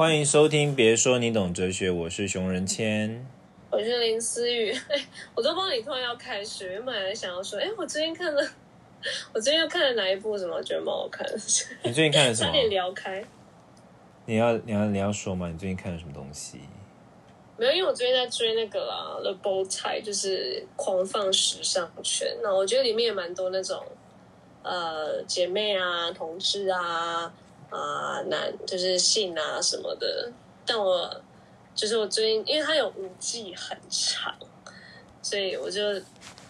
欢迎收听，别说你懂哲学，我是熊仁谦。我是林思雨，我都帮你突然要开始，原本还想要说，哎，我最近看了，我最近又看了哪一部什么，觉得蛮好看的。你最近看了什么？差点聊开。你要你要你要说吗？你最近看了什么东西？没有，因为我最近在追那个啦，《The Bow Tie》，就是狂放时尚圈。那我觉得里面也蛮多那种呃姐妹啊、同志啊、啊男就是性啊什么的。但我就是我最近，因为它有五季很长，所以我就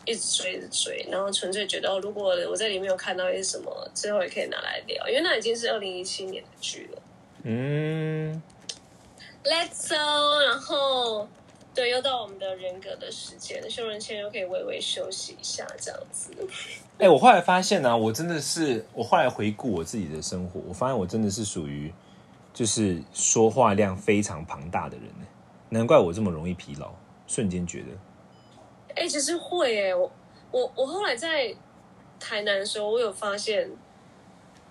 一直追着追，然后纯粹觉得，如果我在里面有看到一些什么，之后也可以拿来聊，因为那已经是二零一七年的剧了。嗯。Let's go，然后对，又到我们的人格的时间，修人签又可以微微休息一下，这样子。哎，我后来发现呢，我真的是，我后来回顾我自己的生活，我发现我真的是属于就是说话量非常庞大的人呢，难怪我这么容易疲劳，瞬间觉得。哎，其实会哎，我我我后来在台南的时候，我有发现。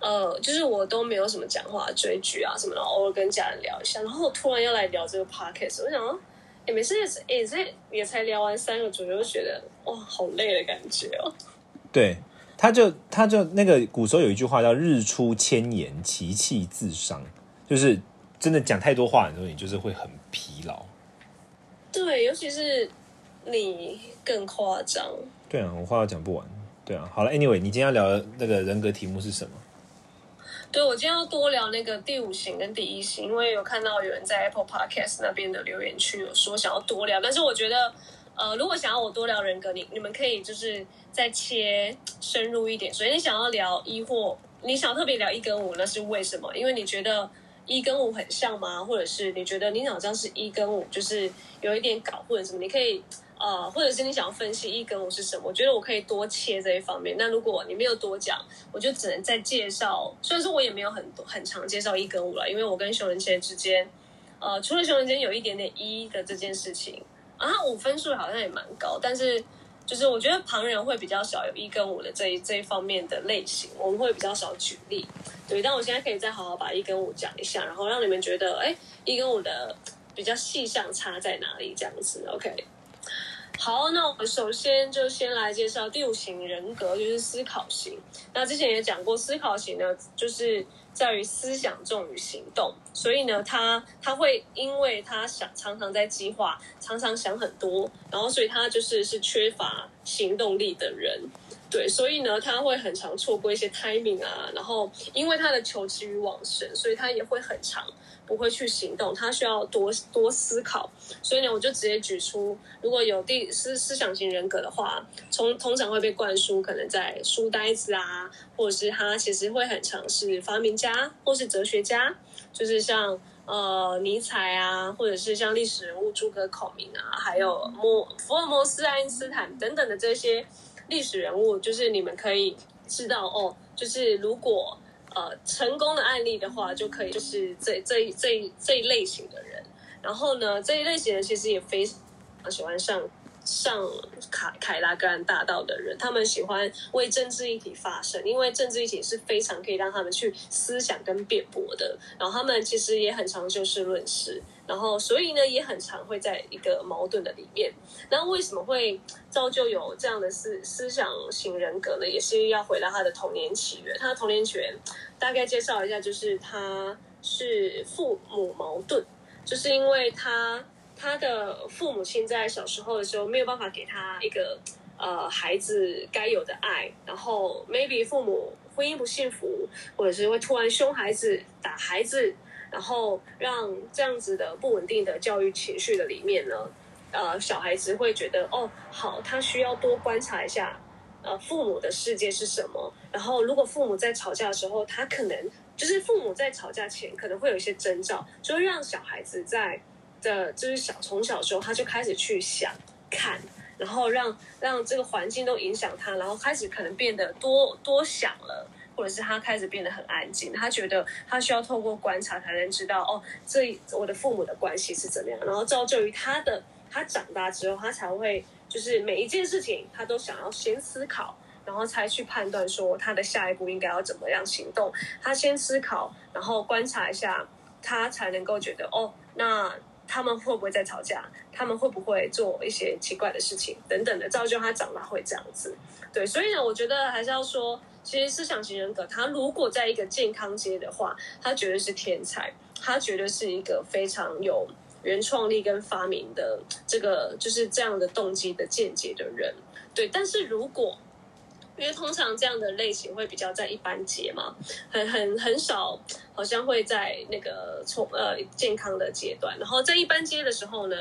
呃，就是我都没有什么讲话、追剧啊什么的，偶尔跟家人聊一下，然后突然要来聊这个 podcast，我想，也没事，也这也才聊完三个主角，就觉得哇，好累的感觉哦。对，他就他就那个古时候有一句话叫“日出千言，其气自伤”，就是真的讲太多话的时候，你就是会很疲劳。对，尤其是你更夸张。对啊，我话都讲不完。对啊，好了，Anyway，你今天要聊的那个人格题目是什么？对，我今天要多聊那个第五型跟第一型，因为有看到有人在 Apple Podcast 那边的留言区有说想要多聊，但是我觉得，呃，如果想要我多聊人格，你你们可以就是再切深入一点。所以你想要聊一或你想特别聊一跟五，那是为什么？因为你觉得一跟五很像吗？或者是你觉得你好像是一跟五就是有一点搞混什么？你可以。呃，或者是你想要分析一跟五是什么？我觉得我可以多切这一方面。那如果你没有多讲，我就只能再介绍。虽然说我也没有很多很常介绍一跟五了，因为我跟熊仁谦之间，呃，除了熊仁谦有一点点一的这件事情，啊，五分数好像也蛮高，但是就是我觉得旁人会比较少有一跟五的这一这一方面的类型，我们会比较少举例。对，但我现在可以再好好把一跟五讲一下，然后让你们觉得，哎，一跟五的比较细项差在哪里？这样子，OK。好，那我们首先就先来介绍第五型人格，就是思考型。那之前也讲过，思考型呢，就是在于思想重于行动，所以呢，他他会因为他想常常在计划，常常想很多，然后所以他就是是缺乏行动力的人。对，所以呢，他会很常错过一些 timing 啊，然后因为他的求知欲旺盛，所以他也会很长。不会去行动，他需要多多思考，所以呢，我就直接举出，如果有第思思想型人格的话，从通常会被灌输可能在书呆子啊，或者是他其实会很尝试发明家或是哲学家，就是像呃尼采啊，或者是像历史人物诸葛孔明啊，还有摩福尔摩斯、爱因斯坦等等的这些历史人物，就是你们可以知道哦，就是如果。呃，成功的案例的话，就可以就是这这这这一类型的人。然后呢，这一类型人其实也非常喜欢上上凯凯拉格兰大道的人，他们喜欢为政治议题发声，因为政治议题是非常可以让他们去思想跟辩驳的。然后他们其实也很常就事论事。然后，所以呢，也很常会在一个矛盾的里面。那为什么会造就有这样的思思想型人格呢？也是要回到他的童年起源。他的童年起源大概介绍一下，就是他是父母矛盾，就是因为他他的父母亲在小时候的时候没有办法给他一个呃孩子该有的爱，然后 maybe 父母婚姻不幸福，或者是会突然凶孩子、打孩子。然后让这样子的不稳定的教育情绪的里面呢，呃，小孩子会觉得哦，好，他需要多观察一下，呃，父母的世界是什么。然后，如果父母在吵架的时候，他可能就是父母在吵架前可能会有一些征兆，就会让小孩子在的，就是小从小时候他就开始去想看，然后让让这个环境都影响他，然后开始可能变得多多想了。或者是他开始变得很安静，他觉得他需要透过观察才能知道哦，这我的父母的关系是怎么样，然后造就于他的他长大之后，他才会就是每一件事情他都想要先思考，然后才去判断说他的下一步应该要怎么样行动。他先思考，然后观察一下他才能够觉得哦，那他们会不会在吵架？他们会不会做一些奇怪的事情等等的，造就他长大会这样子。对，所以呢，我觉得还是要说，其实思想型人格，他如果在一个健康阶的话，他绝对是天才，他绝对是一个非常有原创力跟发明的这个就是这样的动机的见解的人。对，但是如果因为通常这样的类型会比较在一般阶嘛，很很很少，好像会在那个从呃健康的阶段，然后在一般阶的时候呢，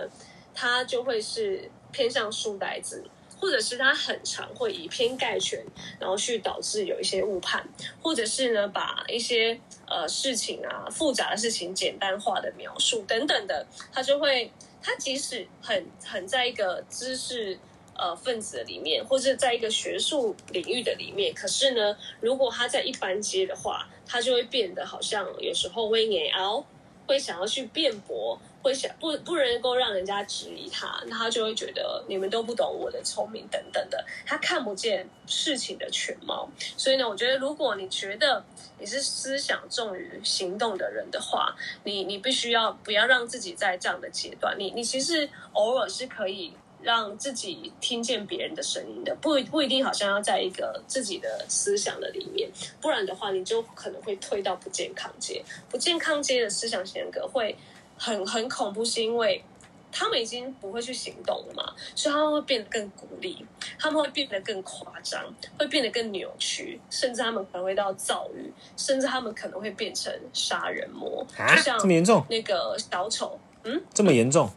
他就会是偏向书呆子，或者是他很常会以偏概全，然后去导致有一些误判，或者是呢把一些呃事情啊复杂的事情简单化的描述等等的，他就会他即使很很在一个知识。呃，分子里面，或者在一个学术领域的里面，可是呢，如果他在一般阶的话，他就会变得好像有时候会眼凹，会想要去辩驳，会想不不能够让人家质疑他，那他就会觉得你们都不懂我的聪明等等的，他看不见事情的全貌。所以呢，我觉得如果你觉得你是思想重于行动的人的话，你你必须要不要让自己在这样的阶段，你你其实偶尔是可以。让自己听见别人的声音的，不不一定好像要在一个自己的思想的里面，不然的话，你就可能会退到不健康阶。不健康阶的思想性格会很很恐怖，是因为他们已经不会去行动了嘛，所以他们会变得更孤立，他们会变得更夸张，会变得更扭曲，甚至他们可能会到躁郁，甚至他们可能会变成杀人魔，就像这么严重？那个小丑，嗯，这么严重？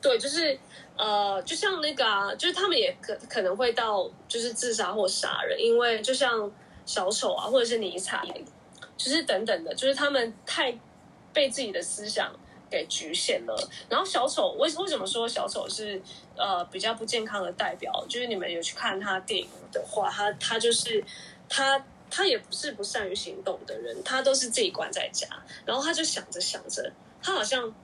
对，就是。呃，就像那个啊，就是他们也可可能会到就是自杀或杀人，因为就像小丑啊，或者是尼采，就是等等的，就是他们太被自己的思想给局限了。然后小丑为为什么说小丑是呃比较不健康的代表？就是你们有去看他电影的话，他他就是他他也不是不善于行动的人，他都是自己关在家，然后他就想着想着，他好像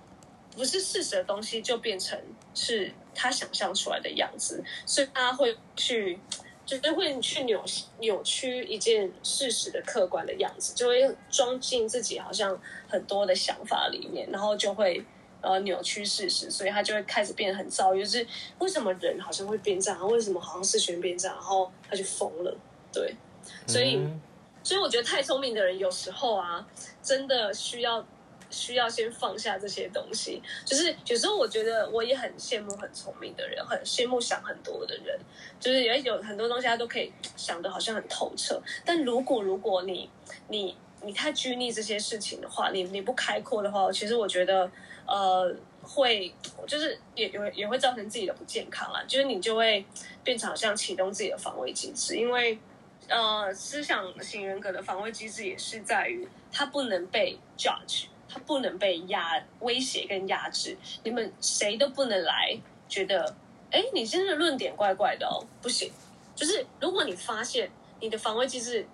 不是事实的东西就变成是。他想象出来的样子，所以他会去，就是会去扭扭曲一件事实的客观的样子，就会装进自己好像很多的想法里面，然后就会呃扭曲事实，所以他就会开始变得很躁郁。就是为什么人好像会变这样？为什么好像事情变这样？然后他就疯了。对，所以所以我觉得太聪明的人有时候啊，真的需要。需要先放下这些东西，就是有时候我觉得我也很羡慕很聪明的人，很羡慕想很多的人，就是也有很多东西他都可以想的好像很透彻。但如果如果你你你太拘泥这些事情的话，你你不开阔的话，其实我觉得呃会就是也也也会造成自己的不健康啊，就是你就会变成好像启动自己的防卫机制，因为呃思想型人格的防卫机制也是在于他不能被 judge。他不能被压威胁跟压制，你们谁都不能来觉得，哎，你现在的论点怪怪的哦，不行。就是如果你发现你的防卫机制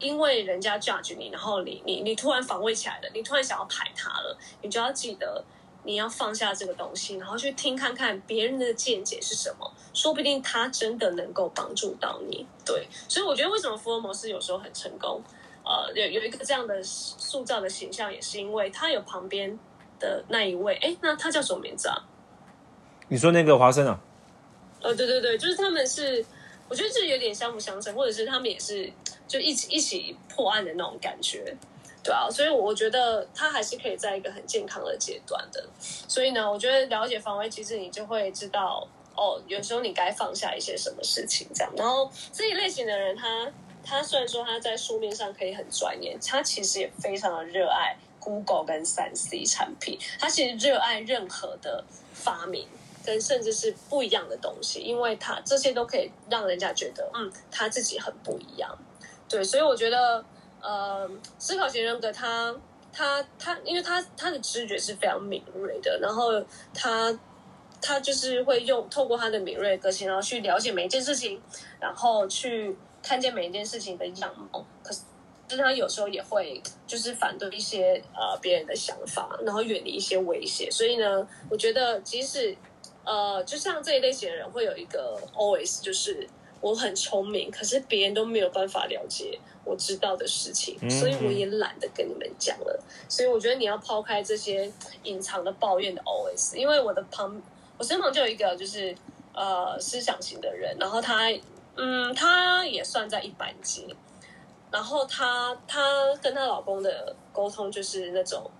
因为人家 judge 你，然后你你你突然防卫起来了，你突然想要排他了，你就要记得你要放下这个东西，然后去听看看别人的见解是什么，说不定他真的能够帮助到你。对，所以我觉得为什么福尔摩斯有时候很成功。呃，有有一个这样的塑造的形象，也是因为他有旁边的那一位，哎，那他叫什么名字啊？你说那个华生啊？呃，对对对，就是他们是，我觉得这有点相辅相成，或者是他们也是就一起一起破案的那种感觉，对啊，所以我觉得他还是可以在一个很健康的阶段的。所以呢，我觉得了解防卫机制，你就会知道哦，有时候你该放下一些什么事情，这样。然后这一类型的人，他。他虽然说他在书面上可以很专业，他其实也非常的热爱 Google 跟三 C 产品。他其实热爱任何的发明跟甚至是不一样的东西，因为他这些都可以让人家觉得，嗯，他自己很不一样。对，所以我觉得，呃，思考型人格他他他，因为他他的知觉是非常敏锐的，然后他他就是会用透过他的敏锐个性，然后去了解每一件事情，然后去。看见每一件事情的样貌，可是，就是他有时候也会就是反对一些呃别人的想法，然后远离一些威胁。所以呢，我觉得即使呃，就像这一类型的人会有一个 always 就是我很聪明，可是别人都没有办法了解我知道的事情，嗯所以我也懒得跟你们讲了。所以我觉得你要抛开这些隐藏的抱怨的 always，因为我的旁我身旁就有一个就是呃思想型的人，然后他嗯他也算在一般级，然后她她跟她老公的沟通就是那种。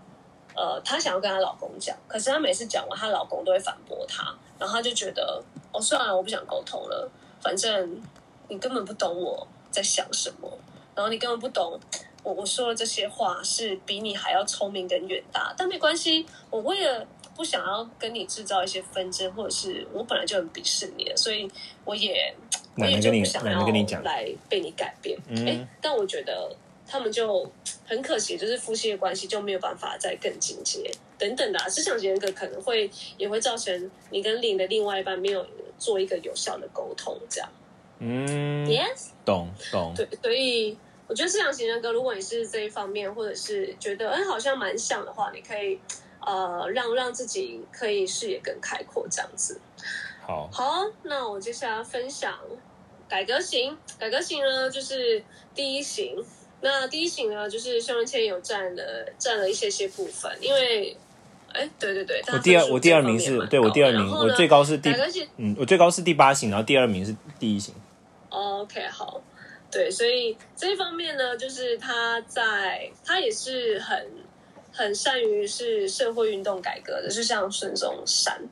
呃，她想要跟她老公讲，可是她每次讲完，她老公都会反驳她，然后她就觉得，哦，算了，我不想沟通了，反正你根本不懂我在想什么，然后你根本不懂我我说的这些话是比你还要聪明跟远大，但没关系，我为了不想要跟你制造一些纷争，或者是我本来就很鄙视你，所以我也我也就不想要得跟你讲来被你改变。嗯哎、但我觉得他们就很可惜，就是夫妻的关系就没有办法再更进阶等等的、啊。思想型人格可能会也会造成你跟你的另外一半没有做一个有效的沟通，这样。嗯，Yes，懂懂，对，所以我觉得思想型人格，如果你是这一方面，或者是觉得哎好像蛮像的话，你可以呃让让自己可以视野更开阔，这样子。好，好，那我接下来分享改革型。改革型呢，就是第一型。那第一型呢，就是肖文谦有占了占了一些些部分，因为，哎，对对对，我第二我第二名是对我第二名，我最高是第嗯，我最高是第八型，然后第二名是第一型。OK，好，对，所以这一方面呢，就是他在他也是很很善于是社会运动改革的，就像孙中山，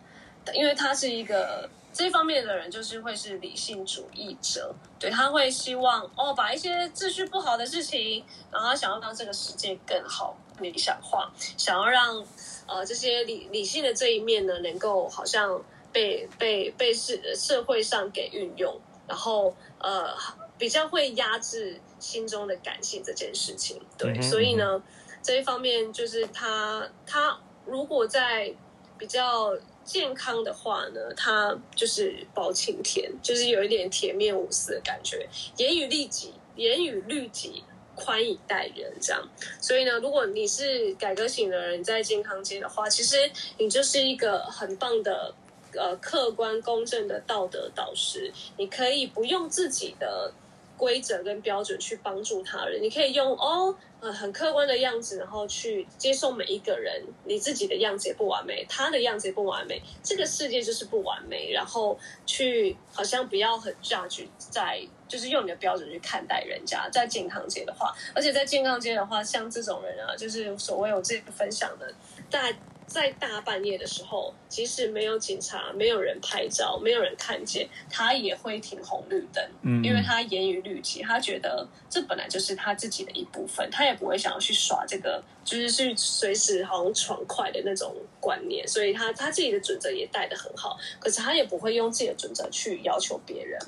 因为他是一个这一方面的人，就是会是理性主义者，对他会希望哦，把一些秩序不好的事情，然后他想要让这个世界更好理想化，想要让呃这些理理性的这一面呢，能够好像被被被社社会上给运用。然后呃比较会压制心中的感性这件事情，对，所以呢这一方面就是他他如果在比较健康的话呢，他就是包青天，就是有一点铁面无私的感觉，严于律己，严于律己。宽以待人，这样，所以呢，如果你是改革型的人，在健康街的话，其实你就是一个很棒的呃客观公正的道德导师，你可以不用自己的规则跟标准去帮助他人，你可以用哦很客观的样子，然后去接受每一个人，你自己的样子也不完美，他的样子也不完美，这个世界就是不完美，然后去好像不要很 judge 在。就是用你的标准去看待人家，在健康街的话，而且在健康街的话，像这种人啊，就是所谓我自己分享的，大在大半夜的时候，即使没有警察、没有人拍照、没有人看见，他也会停红绿灯，嗯，因为他严于律己，他觉得这本来就是他自己的一部分，他也不会想要去耍这个，就是去随时好像闯快的那种观念，所以他他自己的准则也带得很好，可是他也不会用自己的准则去要求别人。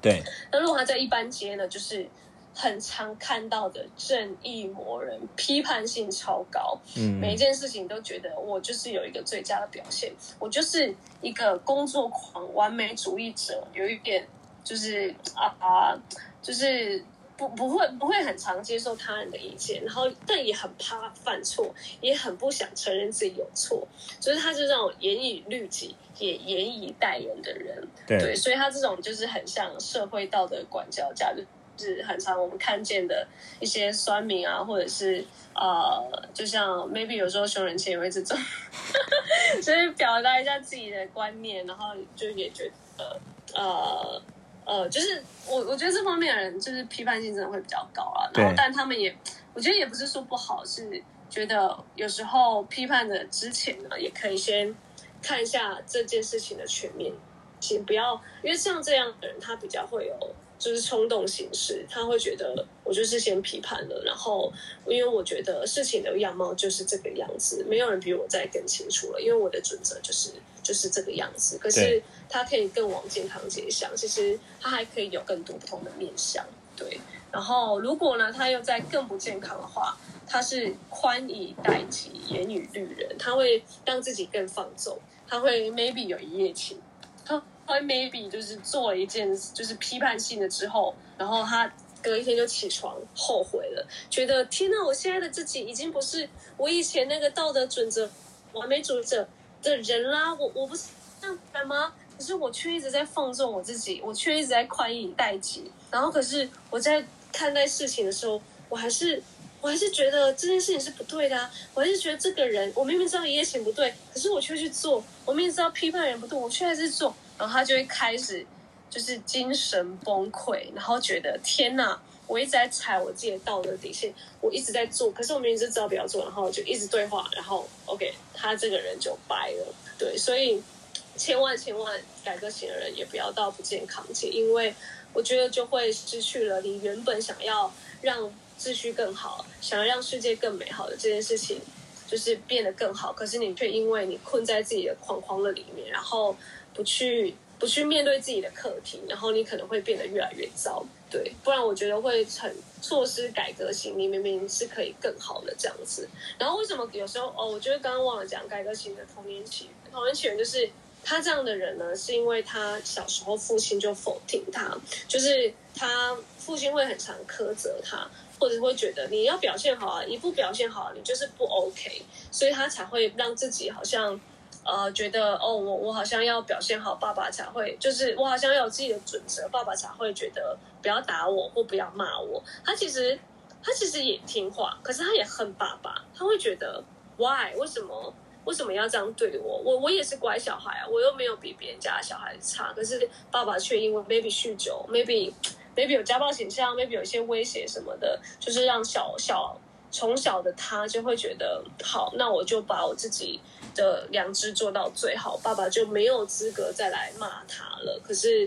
对，那如果他在一般街呢，就是很常看到的正义魔人，批判性超高，嗯，每一件事情都觉得我就是有一个最佳的表现，我就是一个工作狂、完美主义者，有一点就是啊啊，就是不不会不会很常接受他人的意见，然后但也很怕犯错，也很不想承认自己有错，就是他是这种严以律己也严以待人的人。对，对，所以他这种就是很像社会道德管教家，就是很常我们看见的一些酸民啊，或者是呃，就像 maybe 有时候熊人签也会这种，就是表达一下自己的观念，然后就也觉得呃呃，就是我我觉得这方面的人就是批判性真的会比较高啊，然后但他们也我觉得也不是说不好，是觉得有时候批判的之前呢，也可以先看一下这件事情的全面请，不要因为像这样的人，他比较会有就是冲动行事，他会觉得我就是先批判了，然后因为我觉得事情的样貌就是这个样子，没有人比我再更清楚了，因为我的准则就是就是这个样子。可是他可以更往健康街想，其实他还可以有更多不同的面向，对。然后如果呢，他又在更不健康的话，他是宽以待己，严以律人，他会让自己更放纵，他会 maybe 有一夜情，他 maybe 就是做了一件就是批判性的之后，然后他隔一天就起床后悔了，觉得天呐，我现在的自己已经不是我以前那个道德准则完美主义者的人啦，我我不是这样子的吗？可是我却一直在放纵我自己，我却一直在宽以待己。然后，可是我在看待事情的时候，我还是我还是觉得这件事情是不对的啊！我还是觉得这个人，我明明知道一夜情不对，可是我却去做。我明明知道批判人不对，我却还是做。然后他就会开始就是精神崩溃，然后觉得天哪！我一直在踩我自己的道德底线，我一直在做，可是我明明就知道不要做，然后就一直对话，然后 OK，他这个人就掰了。对，所以千万千万改革型的人也不要到不健康期，因为我觉得就会失去了你原本想要让秩序更好、想要让世界更美好的这件事情，就是变得更好。可是你却因为你困在自己的框框的里面，然后不去不去面对自己的课题，然后你可能会变得越来越糟。对，不然我觉得会很错失改革型，你明明是可以更好的这样子。然后为什么有时候哦，我觉得刚刚忘了讲改革型的童年起源，童年起源就是他这样的人呢，是因为他小时候父亲就否定他，就是他父亲会很常苛责他，或者会觉得你要表现好啊，你不表现好你就是不 OK，所以他才会让自己好像。呃，觉得哦，我我好像要表现好，爸爸才会，就是我好像要有自己的准则，爸爸才会觉得不要打我或不要骂我。他其实他其实也听话，可是他也恨爸爸，他会觉得 why 为什么为什么要这样对我？我我也是乖小孩啊，我又没有比别人家的小孩差，可是爸爸却因为 maybe 酗酒，maybe maybe 有家暴倾向，maybe 有一些威胁什么的，就是让小小从小的他就会觉得好，那我就把我自己。的良知做到最好，爸爸就没有资格再来骂他了。可是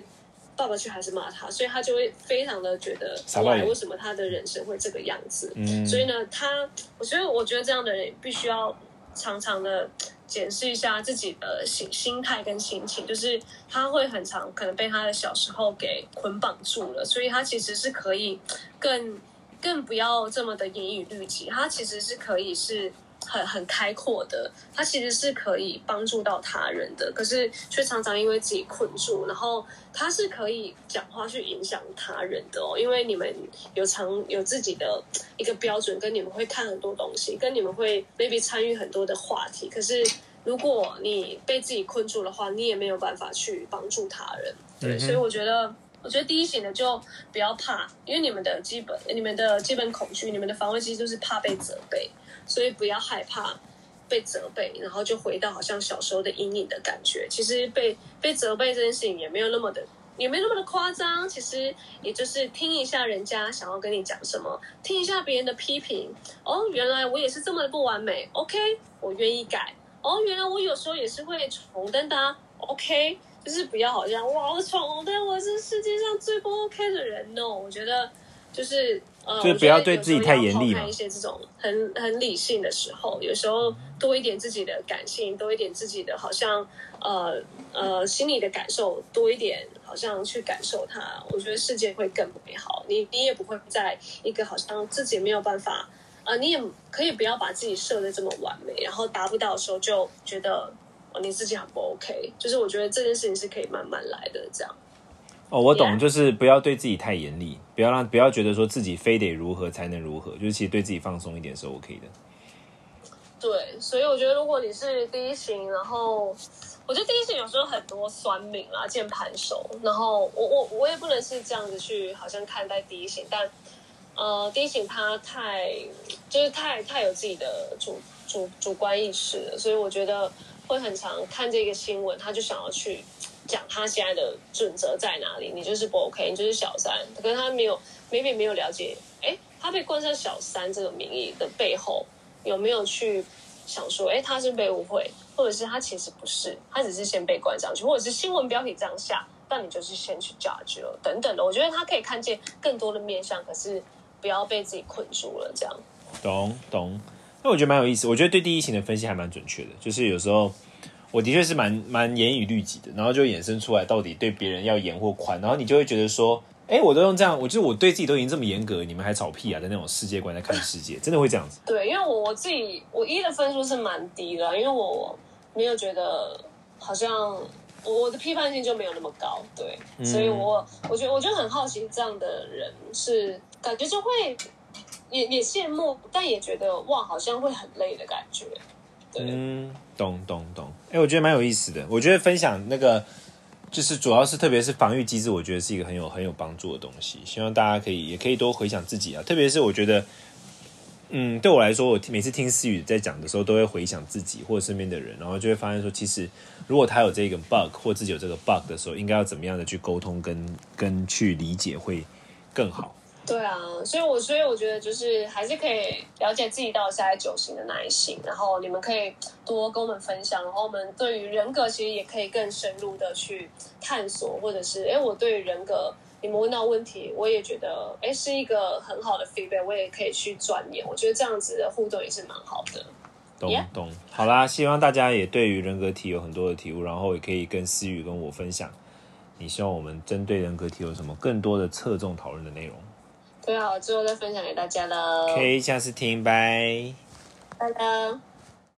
爸爸却还是骂他，所以他就会非常的觉得，为什么他的人生会这个样子？所以呢，他我觉得，我觉得这样的人必须要常常的检视一下自己的心心态跟心情，就是他会很长可能被他的小时候给捆绑住了，所以他其实是可以更更不要这么的严以律己，他其实是可以是。很很开阔的，他其实是可以帮助到他人的，可是却常常因为自己困住，然后他是可以讲话去影响他人的哦，因为你们有常有自己的一个标准，跟你们会看很多东西，跟你们会 maybe 参与很多的话题，可是如果你被自己困住的话，你也没有办法去帮助他人，对，所以我觉得，我觉得第一型的就不要怕，因为你们的基本、你们的基本恐惧、你们的防卫机制就是怕被责备。所以不要害怕被责备，然后就回到好像小时候的阴影的感觉。其实被被责备这件事情也没有那么的，也没那么的夸张。其实也就是听一下人家想要跟你讲什么，听一下别人的批评。哦，原来我也是这么的不完美。OK，我愿意改。哦，原来我有时候也是会闯红灯的。OK，就是不要好像哇，我闯红灯，我是世界上最不 OK 的人哦我觉得就是。就不要对自己太严厉嘛。一些这种很很理性的时候，有时候多一点自己的感性，多一点自己的好像呃呃心里的感受多一点，好像去感受它，我觉得世界会更美好。你你也不会在一个好像自己没有办法啊，你也可以不要把自己设的这么完美，然后达不到的时候就觉得你自己很不 OK。就是我觉得这件事情是可以慢慢来的，这样。哦，我懂，就是不要对自己太严厉，不要让不要觉得说自己非得如何才能如何，就是其实对自己放松一点是 OK 的。对，所以我觉得如果你是第一型，然后我觉得第一型有时候很多酸民啦、键盘手，然后我我我也不能是这样子去好像看待第一型，但呃，第一型他太就是太太有自己的主主主观意识了，所以我觉得会很常看这个新闻，他就想要去。讲他现在的准则在哪里？你就是不 OK，你就是小三。可是他没有，maybe 没有了解，哎，他被冠上小三这个名义的背后，有没有去想说，哎，他是被误会，或者是他其实不是，他只是先被冠上去，或者是新闻标题这样下，但你就是先去 judge 了，等等的。我觉得他可以看见更多的面相，可是不要被自己困住了。这样，懂懂。那我觉得蛮有意思，我觉得对第一型的分析还蛮准确的，就是有时候。我的确是蛮蛮严以律己的，然后就衍生出来到底对别人要严或宽，然后你就会觉得说，哎，我都用这样，我就是我对自己都已经这么严格，你们还吵屁啊的那种世界观在看世界，真的会这样子。对，因为我我自己我一的分数是蛮低的，因为我没有觉得好像我的批判性就没有那么高，对，所以我我觉得我就很好奇这样的人是感觉就会也也羡慕，但也觉得哇，好像会很累的感觉。嗯，懂懂懂，哎，我觉得蛮有意思的。我觉得分享那个就是主要是特别是防御机制，我觉得是一个很有很有帮助的东西。希望大家可以也可以多回想自己啊，特别是我觉得，嗯，对我来说，我每次听思雨在讲的时候，都会回想自己或者身边的人，然后就会发现说，其实如果他有这个 bug 或自己有这个 bug 的时候，应该要怎么样的去沟通跟跟去理解会更好。对啊，所以我所以我觉得就是还是可以了解自己到底是在九型的哪一型，然后你们可以多跟我们分享，然后我们对于人格其实也可以更深入的去探索，或者是哎，我对于人格你们问到问题，我也觉得哎是一个很好的 feedback，我也可以去钻研，我觉得这样子的互动也是蛮好的。懂懂，好啦，希望大家也对于人格体有很多的体悟，然后也可以跟思雨跟我分享，你希望我们针对人格体有什么更多的侧重讨论的内容。对啊，我之后再分享给大家喽。可以下次听，拜拜拜。